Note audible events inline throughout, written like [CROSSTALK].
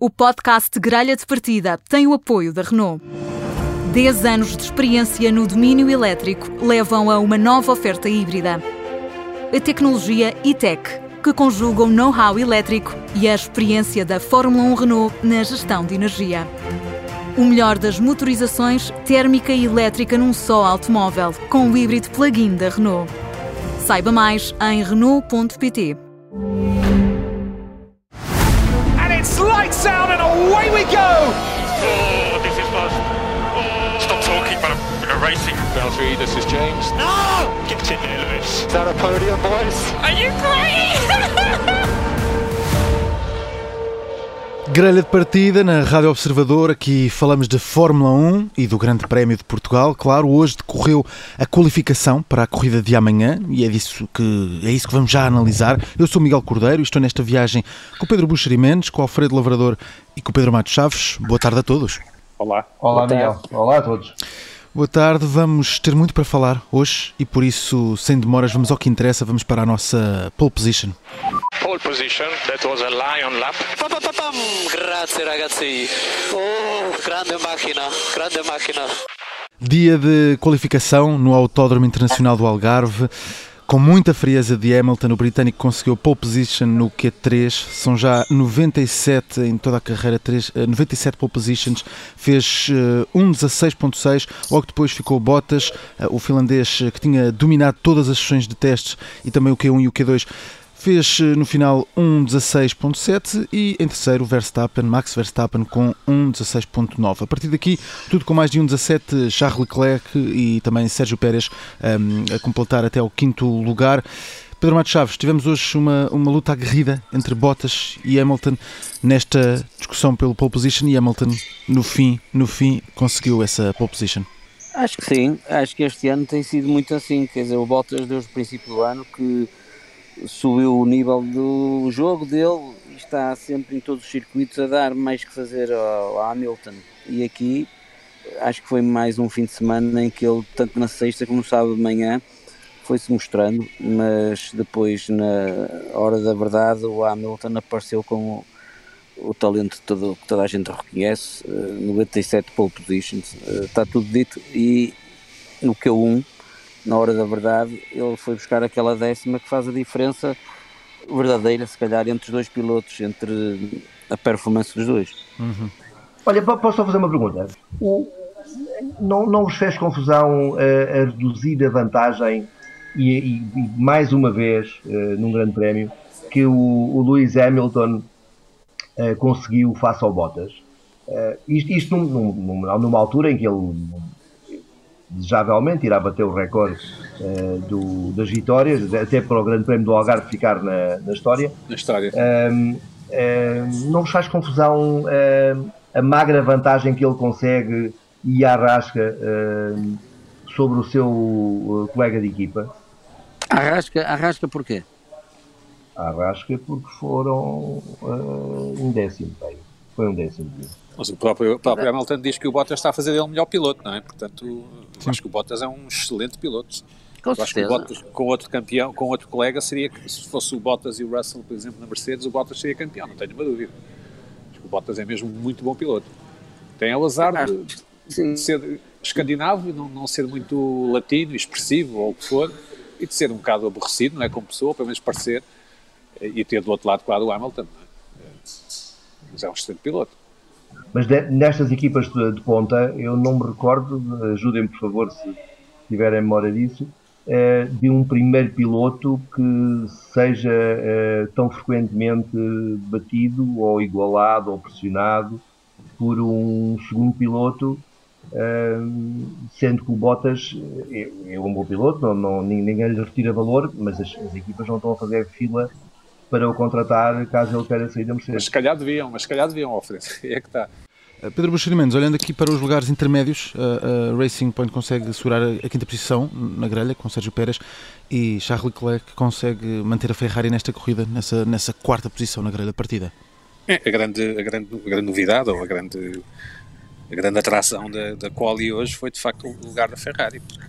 O podcast Grelha de Partida tem o apoio da Renault. 10 anos de experiência no domínio elétrico levam a uma nova oferta híbrida. A tecnologia e-tech, que conjuga o know-how elétrico e a experiência da Fórmula 1 Renault na gestão de energia. O melhor das motorizações térmica e elétrica num só automóvel, com o híbrido plug-in da Renault. Saiba mais em Renault.pt. And lights out and away we go! Oh, this is fun. Oh. Stop talking, but I'm, I'm racing. Valtteri, this is James. No! Get in there, Lewis. Is that a podium, boys? Are you crying? [LAUGHS] Grelha de partida na Rádio Observador, aqui falamos de Fórmula 1 e do Grande Prémio de Portugal. Claro, hoje decorreu a qualificação para a corrida de amanhã e é, disso que, é isso que vamos já analisar. Eu sou Miguel Cordeiro e estou nesta viagem com o Pedro Buxeri Mendes, com o Alfredo Lavrador e com o Pedro Matos Chaves. Boa tarde a todos. Olá. Olá, Miguel. Olá a todos. Boa tarde, vamos ter muito para falar hoje e por isso, sem demoras, vamos ao que interessa, vamos para a nossa pole position. Pole position, that was a lion lap. Papapapam, grazie ragazzi. Oh, grande macchina, grande macchina. Dia de qualificação no Autódromo Internacional do Algarve. Com muita frieza de Hamilton, o britânico conseguiu pole position no Q3. São já 97 em toda a carreira, 3, eh, 97 pole positions. Fez uh, 1.16.6. Logo depois ficou Bottas, uh, o finlandês que tinha dominado todas as sessões de testes e também o Q1 e o Q2. Fez no final 1.16.7 e em terceiro Verstappen, Max Verstappen com 1.16.9. A partir daqui, tudo com mais de 1.17, Charles Leclerc e também Sérgio Pérez um, a completar até o quinto lugar. Pedro Matos Chaves, tivemos hoje uma, uma luta aguerrida entre Bottas e Hamilton nesta discussão pelo pole position e Hamilton no fim, no fim conseguiu essa pole position. Acho que sim, acho que este ano tem sido muito assim, quer dizer, o Bottas desde o princípio do ano que subiu o nível do jogo dele e está sempre em todos os circuitos a dar mais que fazer ao Hamilton. E aqui acho que foi mais um fim de semana em que ele, tanto na sexta como no sábado de manhã, foi-se mostrando, mas depois, na hora da verdade, o Hamilton apareceu com o, o talento todo, que toda a gente reconhece, 97 pole positions, está tudo dito, e no Q1 na hora da verdade, ele foi buscar aquela décima que faz a diferença verdadeira, se calhar, entre os dois pilotos, entre a performance dos dois. Uhum. Olha, posso só fazer uma pergunta? O, não, não vos fez confusão a, a reduzir a vantagem e, e, e, mais uma vez, uh, num grande prémio, que o, o Lewis Hamilton uh, conseguiu face ao Bottas? Uh, isto isto num, num, numa altura em que ele desejavelmente irá bater o recorde uh, do, das vitórias, até para o Grande Prémio do Algarve ficar na, na história. Na história. Um, um, não vos faz confusão a magra vantagem que ele consegue e arrasca sobre o seu uh, colega de equipa? Arrasca, arrasca porquê? Arrasca porque foram uh, um décimo, bem. Foi um décimo. Mas o próprio, o próprio Hamilton diz que o Bottas está a fazer dele o melhor piloto, não é? Portanto, acho que o Bottas é um excelente piloto. Com acho que o Bottas, com outro campeão, com outro colega, seria se fosse o Bottas e o Russell, por exemplo, na Mercedes, o Bottas seria campeão, não tenho uma dúvida. Acho que o Bottas é mesmo muito bom piloto. Tem o azar de, de ser escandinavo e não, não ser muito latino, expressivo ou o que for, e de ser um bocado aborrecido, não é? Como pessoa, pelo menos parecer, e ter do outro lado, claro, o Hamilton. Mas é um excelente piloto. Mas de, nestas equipas de, de, ponta, eu não me recordo, ajudem-me por favor se tiverem memória disso, eh, de um primeiro piloto que seja eh, tão frequentemente batido ou igualado ou pressionado por um segundo piloto, eh, sendo que o Bottas é, é um bom piloto, não, não, ninguém lhe retira valor, mas as, as equipas não estão a fazer fila para o contratar caso ele queira sair da Mercedes. Mas se calhar deviam, mas se calhar deviam oferecer. [LAUGHS] É que está. Pedro Buxeri Mendes, olhando aqui para os lugares intermédios, a, a Racing Point consegue segurar a, quinta posição na grelha com Sérgio Pérez e Charles Leclerc consegue manter a Ferrari nesta corrida, nessa, nessa quarta posição na grelha de partida. É, a grande, a grande, a grande novidade ou a grande, a grande atração da, da quali hoje foi de facto o lugar da Ferrari, porque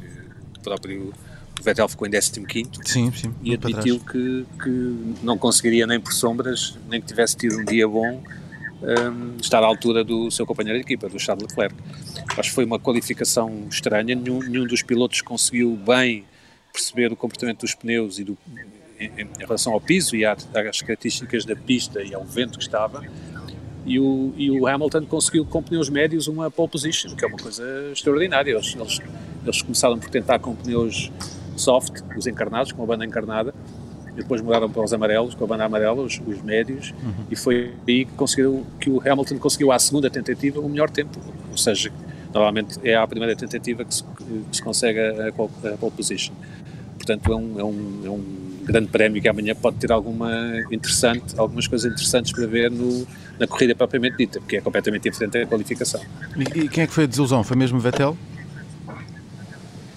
o próprio o Vettel ficou em 15 sim, sim, e admitiu que, que não conseguiria nem por sombras, nem que tivesse tido um dia bom, um, estar à altura do seu companheiro de equipa, do Charles Leclerc. Acho que foi uma qualificação estranha, nenhum, nenhum dos pilotos conseguiu bem perceber o comportamento dos pneus e do, em, em, relação ao piso e às, às características da pista e ao vento que estava. E o, e o, Hamilton conseguiu com pneus médios uma pole position, que é uma coisa extraordinária. Eles, eles, eles começaram por tentar com pneus soft, os encarnados, com a banda encarnada, e depois mudaram para os amarelos, com a banda amarela, os, os médios, uhum. e foi aí que, conseguiu, que o Hamilton conseguiu à segunda tentativa o melhor tempo, ou seja, normalmente é à primeira tentativa que se, que se consegue a, a, pole position. Portanto, é um, é, um, é um grande prémio que amanhã pode ter alguma interessante, algumas coisas interessantes para ver no, na corrida propriamente dita, porque é completamente diferente da qualificação. E, e quem é que foi a desilusão? Foi mesmo Vettel?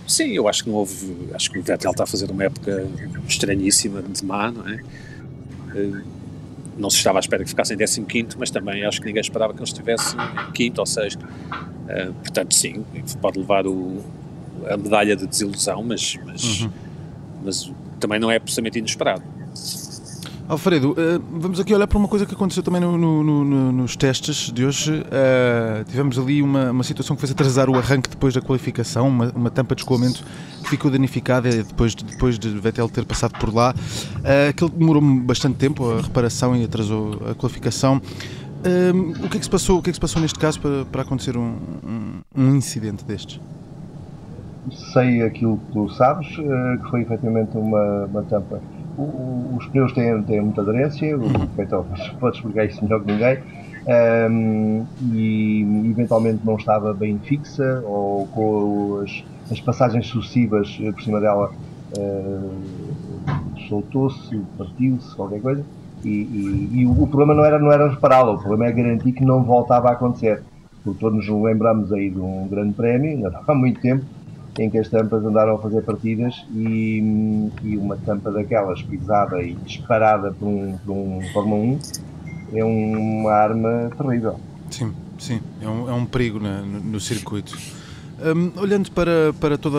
Sim, eu acho que não houve. Acho que o Vettel está a fazer uma época estranhíssima de má, não é? Eh, não se estava à espera que ficasse em 15, mas também acho que ninguém esperava que ele estivesse em quinto ou sexto. Eh, portanto, sim, pode levar o, a medalha de desilusão, mas, mas, uhum. mas também não é precisamente inesperado. Alfredo, eh, vamos aqui olhar para uma coisa que aconteceu também no, no, no, nos testes de hoje. Uh, tivemos ali uma, uma situação que fez atrasar o arranque depois da qualificação, uma, uma tampa de escoamento que ficou danificada depois de, depois de Vettel ter passado por lá. Uh, aquilo demorou bastante tempo, a reparação e atrasou a qualificação. Uh, o que é que se passou, o que é que se passou neste caso para, para acontecer um, um, um incidente destes? Sei aquilo que tu sabes, que foi efetivamente uma, uma tampa os pneus têm, têm muita aderência, o Vettel [LAUGHS] pode explicar isso melhor que ninguém, um, e eventualmente não estava bem fixa ou com as, as passagens sucessivas por cima dela uh, soltou-se, partiu-se, qualquer coisa. E, e, e, o problema não era, não era repará-la, o problema é garantir que não voltava a acontecer. Porque todos nos lembramos aí de um grande prémio, ainda há muito tempo, em que as tampas andaram a fazer partidas e, e uma tampa daquelas pisada e disparada por um, por um Fórmula 1 é uma arma terrível. Sim, sim, é um, é um perigo na, no, no, circuito. Um, olhando para, para toda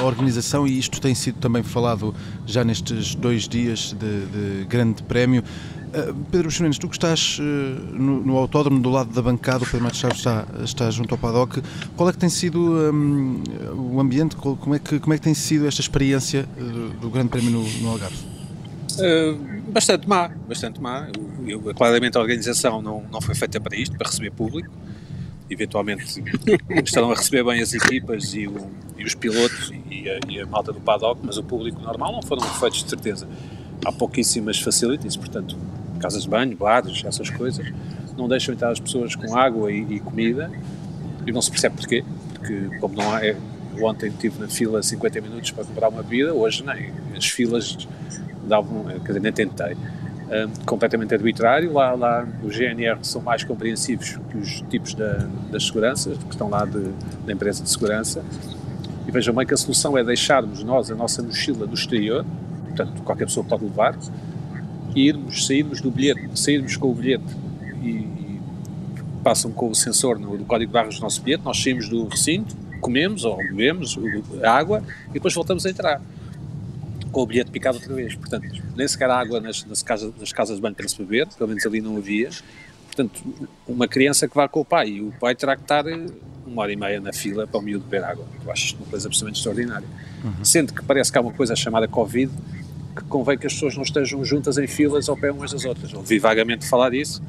a organização, e isto tem sido também falado já nestes dois dias de, de grande prémio, Uh, Pedro Buxo tu que estás uh, no, no, autódromo do lado da bancada, o Pedro Matos Chaves está, está junto ao paddock, qual é que tem sido um, o ambiente, como é, que, como é que tem sido esta experiência uh, do, do, Grande Prémio no, no Algarve? bastante má, bastante má. Eu, eu, claramente a organização não, não foi feita para isto, para receber público. Eventualmente [LAUGHS] estarão a receber bem as equipas e, o, e os pilotos e a, e a malta do paddock, mas o público normal não foram feitos de certeza há pouquíssimas facilities, portanto, casas de banho, bares, essas coisas, não deixam entrar as pessoas com água e, e comida. E não se percebe porquê, porque como não há, é, ontem estive na fila 50 minutos para comprar uma bebida, hoje nem, as filas davam, quer dizer, nem tentei. Um, completamente arbitrário, lá, lá os GNR são mais compreensivos que os tipos da, das seguranças, que estão lá de, da empresa de segurança, e vejam bem que a solução é deixarmos nós a nossa mochila no exterior, portanto qualquer pessoa pode levar, irmos, sairmos do bilhete, sairmos com o bilhete e, e passam com o sensor no, do código de barras do nosso bilhete, nós saímos do recinto, comemos ou bebemos a água e depois voltamos a entrar com o bilhete picado outra vez. Portanto, nem sequer água nas, nas, casas, nas casas de banho para se beber, pelo menos ali não havia. Portanto, uma criança que vá com o pai e o pai terá que estar uma hora e meia na fila para o miúdo beber água. Eu acho isto uma coisa absolutamente extraordinária. Uhum. Sendo que parece que há uma coisa chamada Covid, que convém que as pessoas não estejam juntas em filas ao pé umas das outras. Ouvi vagamente falar disso,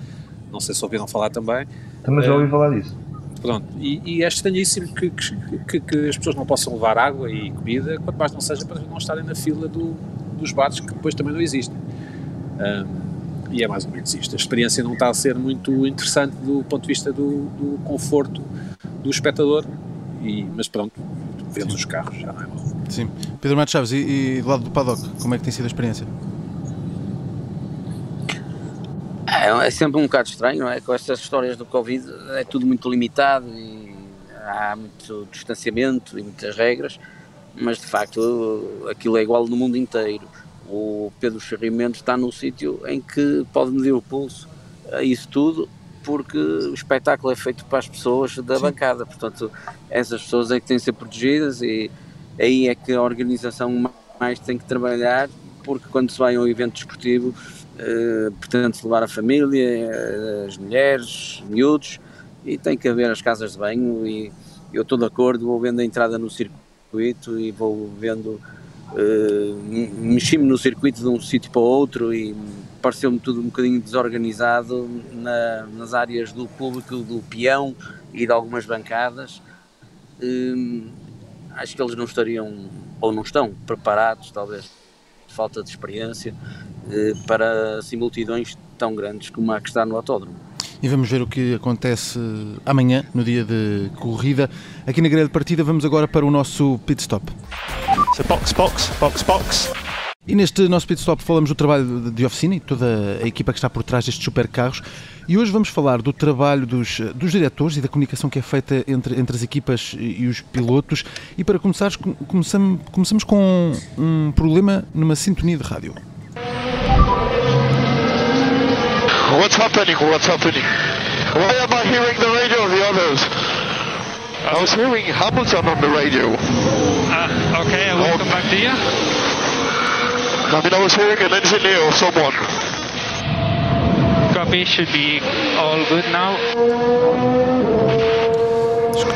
não sei se ouviram falar também. Também já ouvi uh, falar disso. Pronto, e, e é estranhíssimo que, que, que, as pessoas não possam levar água e comida, quanto mais não seja para não estarem na fila do, dos bares, que depois também não existem. Um, e é mais ou menos isto. A experiência não está a ser muito interessante do ponto de vista do, do conforto do espectador, e, mas pronto, vemos os carros, já não é mal. Sim. Pedro Matos Chaves, e, e, do lado do paddock, como é que tem sido a experiência? É, é sempre um bocado estranho, não é? Com estas histórias do Covid é tudo muito limitado e há muito distanciamento e muitas regras, mas de facto aquilo é igual no mundo inteiro. O Pedro Charrimento está num sítio em que pode medir o pulso a isso tudo porque o espetáculo é feito para as pessoas da Sim. bancada, portanto essas pessoas é que têm de ser protegidas e aí é que a organização mais tem que trabalhar, porque quando se vai a um evento desportivo, uh, pretende-se levar a família, as mulheres, miúdos, e tem que haver as casas de banho e eu estou de acordo, vou vendo a entrada no circuito e vou vendo, uh, mexi-me no circuito de um sítio para o outro e pareceu-me tudo um bocadinho desorganizado na, nas áreas do público, do peão e de algumas bancadas. Uh, acho que eles não estariam, ou não estão, preparados, talvez, falta de experiência, uh, para assim, multidões tão grandes como a que está no autódromo e vamos ver o que acontece amanhã, no dia de corrida. Aqui na grelha de partida, vamos agora para o nosso pit stop. So box, box, box, box. E neste nosso pit stop falamos do trabalho de oficina e toda a equipa que está por trás destes supercarros. E hoje vamos falar do trabalho dos, dos diretores e da comunicação que é feita entre, entre as equipas e os pilotos. E para começar, começamos, começamos com um problema numa sintonia de rádio. What's happening? What's happening? Why am I hearing the radio of the others? I was hearing Hamilton on the radio. Uh, okay, I will oh. come back to you. Mean, I was hearing an engineer or someone. Copy, should be all good now.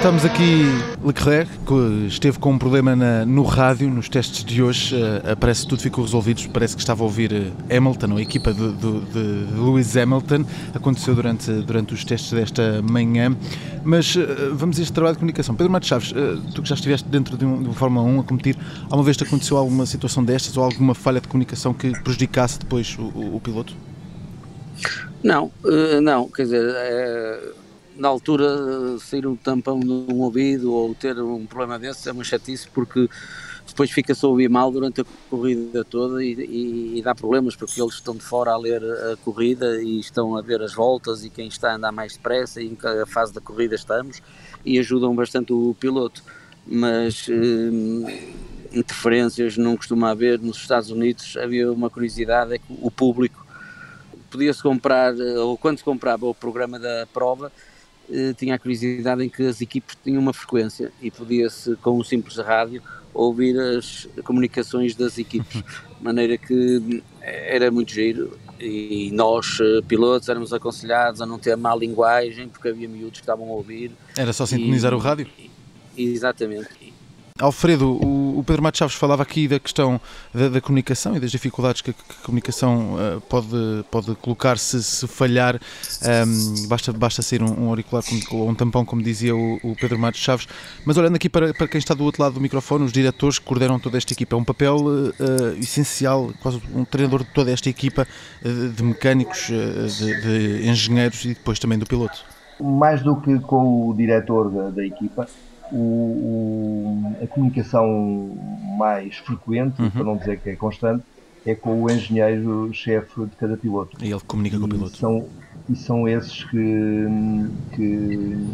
Escutamos aqui Leclerc, que esteve com um problema na, no rádio, nos testes de hoje. Uh, parece que tudo ficou resolvido. Parece que estava a ouvir uh, Hamilton, a equipa de, de, de, Lewis Hamilton. Aconteceu durante, durante os testes desta manhã. Mas uh, vamos a este trabalho de comunicação. Pedro Matos Chaves, tu que já estiveste dentro de, um, de Fórmula 1 a competir, alguma vez te aconteceu alguma situação destas ou alguma falha de comunicação que prejudicasse depois o, o, o piloto? Não, não, quer dizer na altura sair um tampão num ouvido ou ter um problema desse é uma chatice porque depois fica-se a ouvir mal durante a corrida toda e, e, e, dá problemas porque eles estão de fora a ler a corrida e estão a ver as voltas e quem está a andar mais depressa e em que fase da corrida estamos e ajudam bastante o piloto. Mas eh, interferências não costuma haver. Nos Estados Unidos havia uma curiosidade é que o público podia-se comprar ou quando se comprava o programa da prova tinha a curiosidade em que as equipes tinham uma frequência e podia-se, com um simples rádio, ouvir as comunicações das equipes, [LAUGHS] de maneira que eh, era muito giro e nós, eh, pilotos, éramos aconselhados a não ter má linguagem porque havia miúdos que estavam a ouvir. Era só sintonizar e, o rádio? Exatamente. Alfredo, o, Pedro Matos Chaves falava aqui da questão da, da comunicação e das dificuldades que a, que a comunicação uh, pode, pode colocar se, se falhar. Um, basta, basta ser um, um auricular ou um tampão, como dizia o, o, Pedro Matos Chaves. Mas olhando aqui para, para quem está do outro lado do microfone, os diretores que coordenam toda esta equipa, é um papel uh, essencial, quase um treinador de toda esta equipa uh, de mecânicos, de, de engenheiros e depois também do piloto. Mais do que com o diretor da, da equipa, o, o, a comunicação mais frequente, uhum. para não dizer que é constante, é com o engenheiro-chefe de cada piloto. E ele comunica e com o piloto. São, e são esses que, que,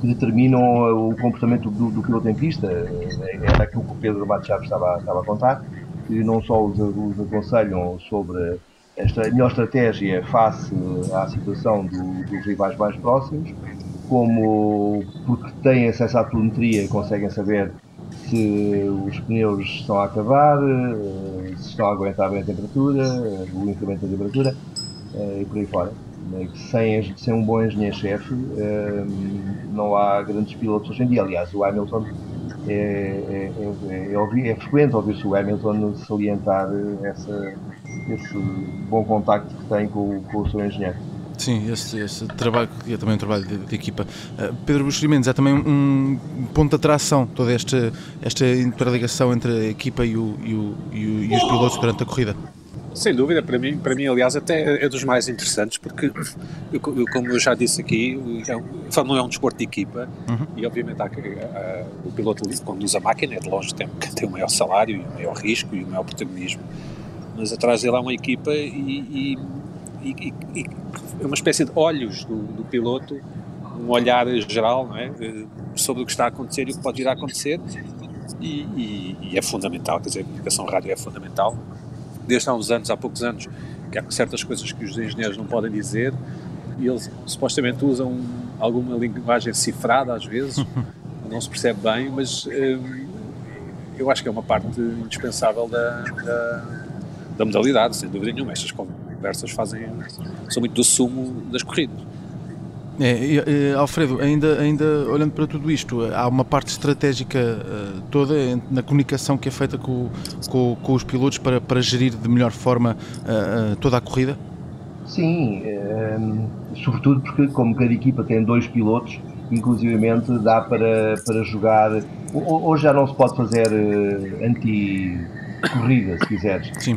que determinam o comportamento do, do, piloto em pista. Era aquilo que o Pedro Matos Chaves estava, estava a contar, que não só os, os aconselham sobre esta melhor estratégia face à situação do, dos rivais mais próximos, como porque têm acesso à telemetria e conseguem saber se os pneus estão a acabar, eh, se estão a aguentar bem a temperatura, eh, o incremento da temperatura eh, e por aí fora. Sem, sem um bom engenheiro-chefe não há grandes pilotos hoje em dia. Aliás, o Hamilton é, é, é, é, é frequente ouvir-se o Hamilton salientar essa, esse bom contacto que tem com, com o seu engenheiro. Sim, esse, trabalho é também um trabalho de, de equipa. Uh, Pedro Buxerimentos, é também um ponto de atração toda esta, esta interligação entre a equipa e, o, e, o, e, o, e os pilotos durante a corrida. Sem dúvida, para mim, para mim aliás, até é dos mais interessantes, porque, eu, como eu já disse aqui, é um, a Fórmula é um desporto de equipa uhum. e, obviamente, há, há, o piloto conduz a máquina, é de longe tem, [LAUGHS] tem o maior salário e o maior risco e o maior protagonismo, mas atrás dele há uma equipa e, e e, e, é uma espécie de olhos do, do, piloto, um olhar geral não é? Sobre o que está a acontecer e o que pode vir a acontecer e, e, é fundamental, quer dizer, a comunicação rádio é fundamental. Desde há uns anos, há poucos anos, que há certas coisas que os engenheiros não podem dizer e eles supostamente usam alguma linguagem cifrada às vezes, [LAUGHS] não se percebe bem, mas eh, eu acho que é uma parte indispensável da, da, da modalidade, sem dúvida nenhuma. Estas conversas fazem, são muito do sumo das corridas. É, Alfredo, ainda, ainda olhando para tudo isto, há uma parte estratégica uh, toda na comunicação que é feita com, com, com, os pilotos para, para gerir de melhor forma uh, uh, toda a corrida? Sim, sobretudo porque como cada equipa tem dois pilotos, inclusivamente dá para, para jogar. Hoje já não se pode fazer anti-corrida, se quiseres. Sim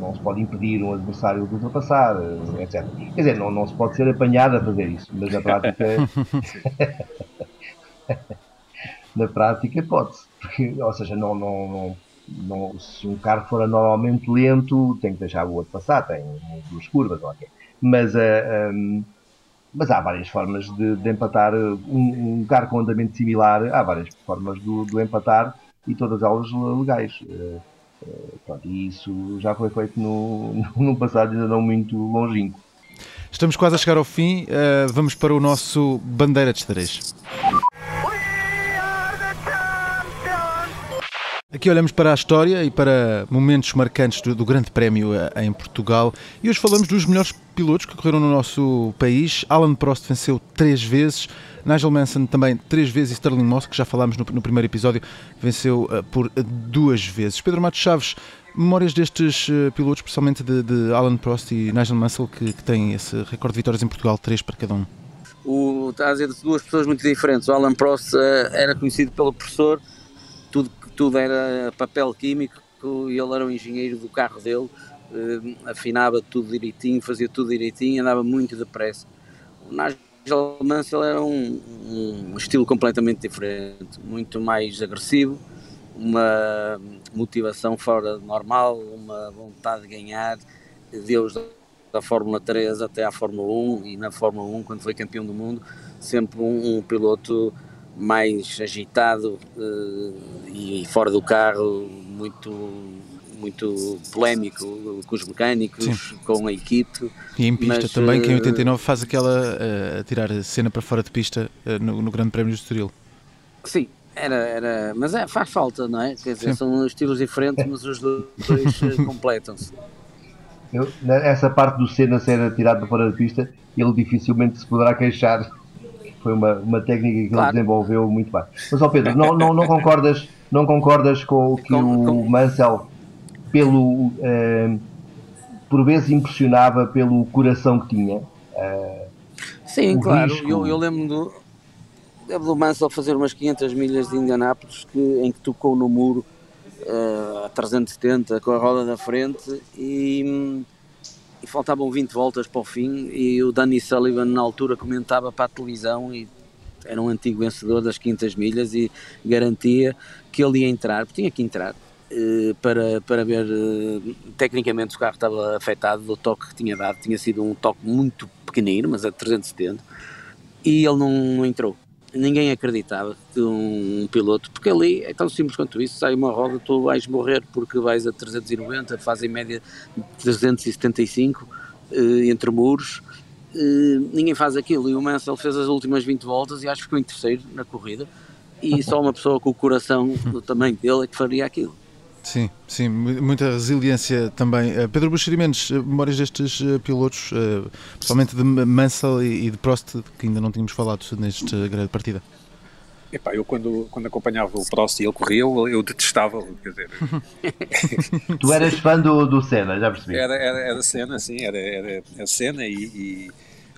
não se pode impedir um adversário de ultrapassar, etc. Quer dizer, não, não se pode ser apanhado a fazer isso, mas na prática. [LAUGHS] na prática pode-se. Ou seja, não, não, não, não, se um carro for anormalmente lento, tem que deixar o outro passar, tem duas curvas, ok. Mas, uh, eh, um, mas há várias formas de, de empatar. Um, um, carro com andamento similar, há várias formas de, de empatar e todas elas legais. Uh, Pronto, e isso já foi feito no, [LAUGHS] no passado ainda não muito longínquo. Estamos quase a chegar ao fim, uh, vamos para o nosso Bandeira de Xadrez. Aqui olhamos para a história e para momentos marcantes do, do, Grande Prémio eh, em Portugal e hoje falamos dos melhores pilotos que correram no nosso país. Alan Prost venceu três vezes, Nigel Mansell também três vezes e Sterling Moss, que já falámos no, no primeiro episódio, venceu uh, por duas vezes. Pedro Matos Chaves, memórias destes uh, pilotos, especialmente de, de, Alan Prost e Nigel Mansell, que, que têm esse recorde de vitórias em Portugal, três para cada um? O, está a dizer duas pessoas muito diferentes. O Alan Prost uh, era conhecido pelo professor, tudo, tudo era papel químico, e ele era o engenheiro do carro dele, afinava tudo direitinho, fazia tudo direitinho, andava muito depressa. O Nigel Mansell era um, um, estilo completamente diferente, muito mais agressivo, uma motivação fora normal, uma vontade de ganhar, Deus da Fórmula 3 até à Fórmula 1 e na Fórmula 1 quando foi campeão do mundo, sempre um, um piloto mais agitado uh, e fora do carro, muito muito polémico com os mecânicos, Sim. com a equipe. E em pista mas, também, que em 89 faz aquela uh, a tirar a cena para fora de pista uh, no, no, Grande Prémio do Estoril. Sim, era, era, mas é, faz falta, não é? Quer dizer, Sim. são estilos diferentes, mas os dois [LAUGHS] completam-se. Essa parte do Senna ser atirado para fora da pista, ele dificilmente se poderá queixar. Foi uma, uma técnica que claro. ele desenvolveu muito bem. Mas, ó Pedro, não, não, não, concordas, não concordas com o que com, o com... Mansell pelo uh, por vezes impressionava pelo coração que tinha. Uh, Sim, claro. Eu, eu, lembro do, lembro do Mansell fazer umas 500 milhas de Indianápolis que, em que tocou no muro uh, a 370 com a roda da frente e, e, faltavam 20 voltas para o fim e o Danny Sullivan na altura comentava para a televisão e era um antigo vencedor das 500 milhas e garantia que ele ia entrar, porque tinha que entrar eh, para, para ver eh, tecnicamente o carro estava afetado do toque que tinha dado, tinha sido um toque muito pequenino, mas a 370, e ele não, não entrou. Ninguém acreditava que um, piloto, porque ali é tão simples quanto isso, sai uma roda, tu vais morrer porque vais a 390, faz em média 375 eh, entre muros, ninguém faz aquilo, e o Mansell fez as últimas 20 voltas e acho que ficou em terceiro na corrida, e só uma pessoa com o coração do tamanho dele é que faria aquilo. Sim, sim, muita resiliência também. Uh, Pedro Buxeri Mendes, uh, memórias destes uh, pilotos, principalmente de Mansell e, e, de Prost, que ainda não tínhamos falado neste grande partida. Epá, eu quando, quando acompanhava o Prost e ele corria, eu, eu detestava quer dizer... [LAUGHS] tu eras fã do, do Senna, já percebi. Era, era, era Senna, sim, era, era, era Senna e, e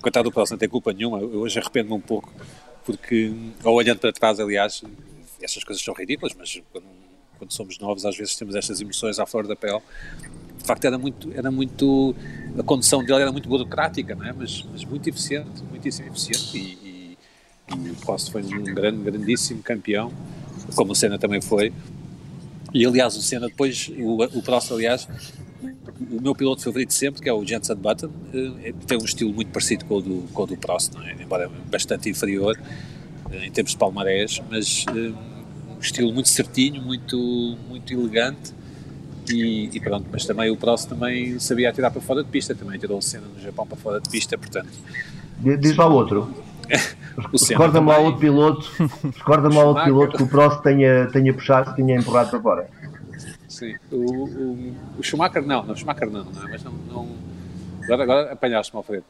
coitado do Prost não tem culpa nenhuma, eu hoje arrependo-me um pouco, porque, ou olhando para trás, aliás, essas coisas são ridículas, mas quando quando somos novos, às vezes temos estas emoções à flor da pele. De facto, era muito, era muito a condução dele era muito burocrática, não é? mas, mas muito eficiente, muitíssimo eficiente. E, e, e o Prost foi um grande, grandíssimo campeão, como o Senna também foi. E aliás, o Senna depois, o, o Prost, aliás, o meu piloto favorito sempre, que é o Jensen Button, eh, tem um estilo muito parecido com o do, com o do Prost, é? embora bastante inferior eh, em termos de palmarés, mas eh, estilo muito certinho, muito, muito elegante. E, e, pronto, mas também o Prost também sabia atirar para fora de pista, também tirou o cena no Japão para fora de pista, portanto. Diz lá o outro. [LAUGHS] Recorda-me lá outro piloto, recorda-me lá outro piloto que o Prost tenha, tenha puxado, tenha empurrado para fora. Sim, o, o, o Schumacher não, não, o Schumacher não, não é? mas não, não agora, agora apanhaste-me ao Alfredo.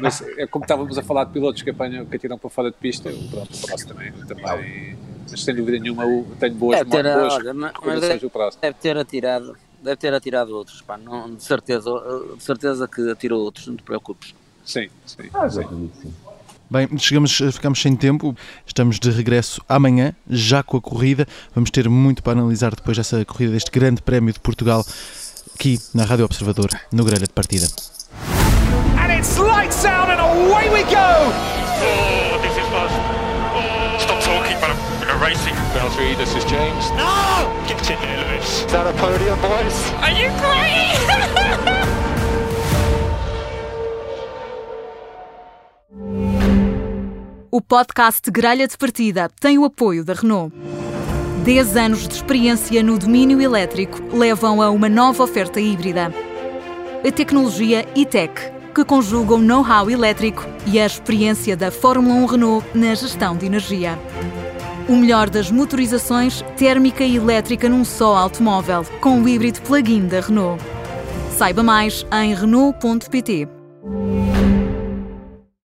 Mas é como estávamos a falar de pilotos que apanham, que atiram para fora de pista, pronto, o Prost também, também mas sem dúvida nenhuma eu tenho boas, deve ter, boas olha, mas, deve. Deve ter atirado, deve ter atirado outros, pá, não, de certeza, de certeza que atirou outros, não te preocupes. Sim, sim. Ah, sim. sim. Bem, chegamos, ficamos sem tempo, estamos de regresso amanhã, já com a corrida. Vamos ter muito para analisar depois dessa corrida, deste grande prémio de Portugal, aqui na Rádio Observador, no Grelha de Partida. And it's lights out and away we go! Racing. Valtteri, this is James. No! Continue, Lewis. Is that a podium, boys? Are you crying? [LAUGHS] O podcast Gralha de Partida tem o apoio da Renault. 10 anos de experiência no domínio elétrico levam a uma nova oferta híbrida. A tecnologia e-tech, que conjuga o know-how elétrico e a experiência da Fórmula 1 Renault na gestão de energia. O melhor das motorizações térmica e elétrica num só automóvel, com o híbrido plug-in da Renault. Saiba mais em Renault.pt.